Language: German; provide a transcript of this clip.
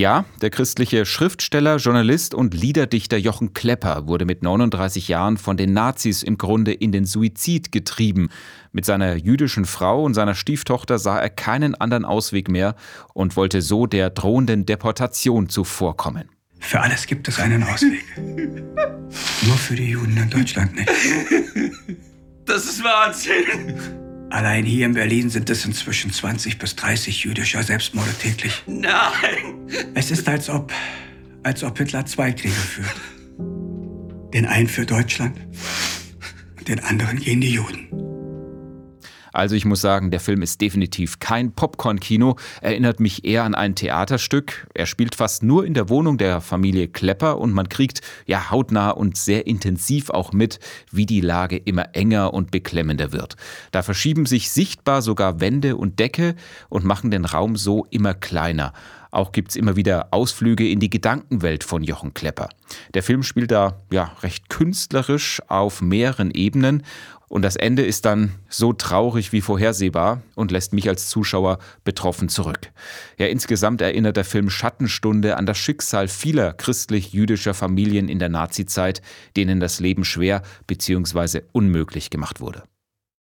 Ja, der christliche Schriftsteller, Journalist und Liederdichter Jochen Klepper wurde mit 39 Jahren von den Nazis im Grunde in den Suizid getrieben. Mit seiner jüdischen Frau und seiner Stieftochter sah er keinen anderen Ausweg mehr und wollte so der drohenden Deportation zuvorkommen. Für alles gibt es einen Ausweg. Nur für die Juden in Deutschland nicht. Das ist Wahnsinn. Allein hier in Berlin sind es inzwischen 20 bis 30 jüdischer Selbstmorde täglich. Nein. Es ist, als ob, als ob Hitler zwei Kriege führt. Den einen für Deutschland und den anderen gegen die Juden. Also ich muss sagen, der Film ist definitiv kein Popcorn-Kino, erinnert mich eher an ein Theaterstück. Er spielt fast nur in der Wohnung der Familie Klepper und man kriegt ja hautnah und sehr intensiv auch mit, wie die Lage immer enger und beklemmender wird. Da verschieben sich sichtbar sogar Wände und Decke und machen den Raum so immer kleiner. Auch gibt es immer wieder Ausflüge in die Gedankenwelt von Jochen Klepper. Der Film spielt da ja recht künstlerisch auf mehreren Ebenen und das Ende ist dann so traurig wie vorhersehbar und lässt mich als Zuschauer betroffen zurück. Ja, insgesamt erinnert der Film Schattenstunde an das Schicksal vieler christlich-jüdischer Familien in der Nazizeit, denen das Leben schwer bzw. unmöglich gemacht wurde.